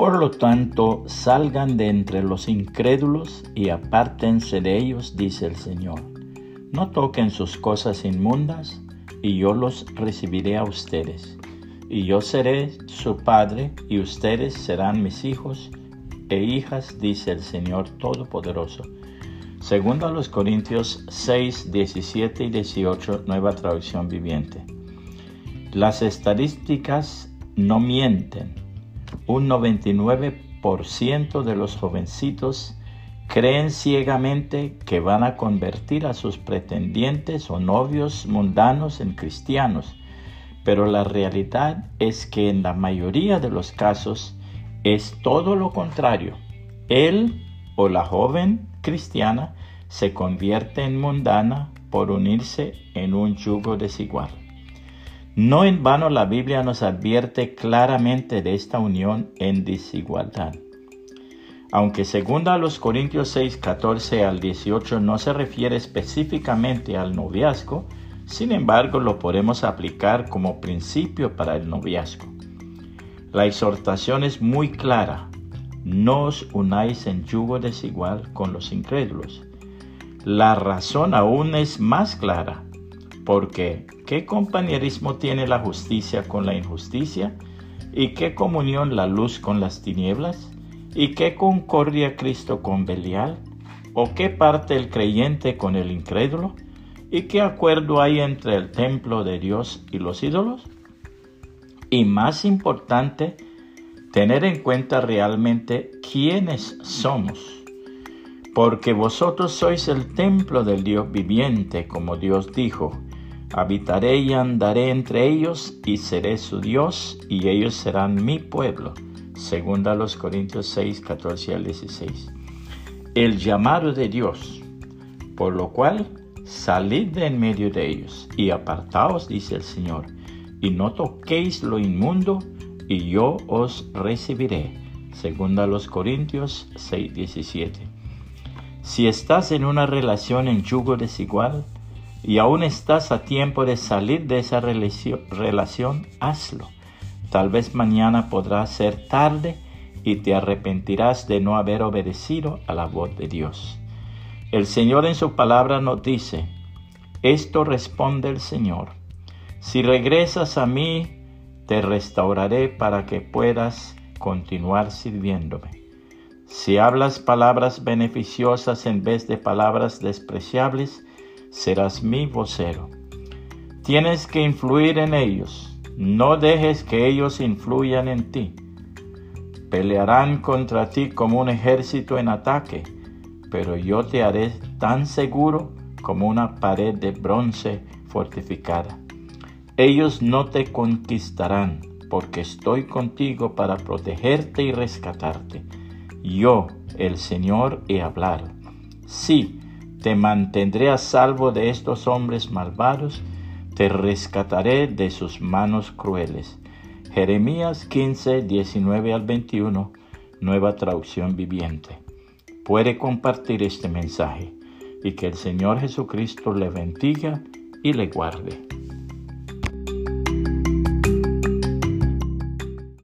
Por lo tanto, salgan de entre los incrédulos y apártense de ellos, dice el Señor. No toquen sus cosas inmundas, y yo los recibiré a ustedes. Y yo seré su padre, y ustedes serán mis hijos e hijas, dice el Señor Todopoderoso. Segundo a los Corintios 6, 17 y 18, nueva traducción viviente. Las estadísticas no mienten. Un 99% de los jovencitos creen ciegamente que van a convertir a sus pretendientes o novios mundanos en cristianos, pero la realidad es que en la mayoría de los casos es todo lo contrario. Él o la joven cristiana se convierte en mundana por unirse en un yugo desigual. No en vano la Biblia nos advierte claramente de esta unión en desigualdad. Aunque según a los Corintios 6, 14 al 18 no se refiere específicamente al noviazgo, sin embargo lo podemos aplicar como principio para el noviazgo. La exhortación es muy clara. No os unáis en yugo desigual con los incrédulos. La razón aún es más clara porque ¿qué compañerismo tiene la justicia con la injusticia? ¿Y qué comunión la luz con las tinieblas? ¿Y qué concordia Cristo con Belial? ¿O qué parte el creyente con el incrédulo? ¿Y qué acuerdo hay entre el templo de Dios y los ídolos? Y más importante, tener en cuenta realmente quiénes somos. Porque vosotros sois el templo del Dios viviente, como Dios dijo, Habitaré y andaré entre ellos y seré su Dios y ellos serán mi pueblo. Segunda los Corintios 6, 14 al 16. El llamado de Dios, por lo cual salid de en medio de ellos y apartaos, dice el Señor, y no toquéis lo inmundo, y yo os recibiré. Segunda los Corintios 6, 17. Si estás en una relación en yugo desigual, y aún estás a tiempo de salir de esa relación, hazlo. Tal vez mañana podrá ser tarde y te arrepentirás de no haber obedecido a la voz de Dios. El Señor en su palabra nos dice, esto responde el Señor, si regresas a mí, te restauraré para que puedas continuar sirviéndome. Si hablas palabras beneficiosas en vez de palabras despreciables, serás mi vocero. Tienes que influir en ellos, no dejes que ellos influyan en ti. Pelearán contra ti como un ejército en ataque, pero yo te haré tan seguro como una pared de bronce fortificada. Ellos no te conquistarán, porque estoy contigo para protegerte y rescatarte. Yo, el Señor, he hablado. Sí, te mantendré a salvo de estos hombres malvados, te rescataré de sus manos crueles. Jeremías 15, 19 al 21, nueva traducción viviente. Puede compartir este mensaje y que el Señor Jesucristo le bendiga y le guarde.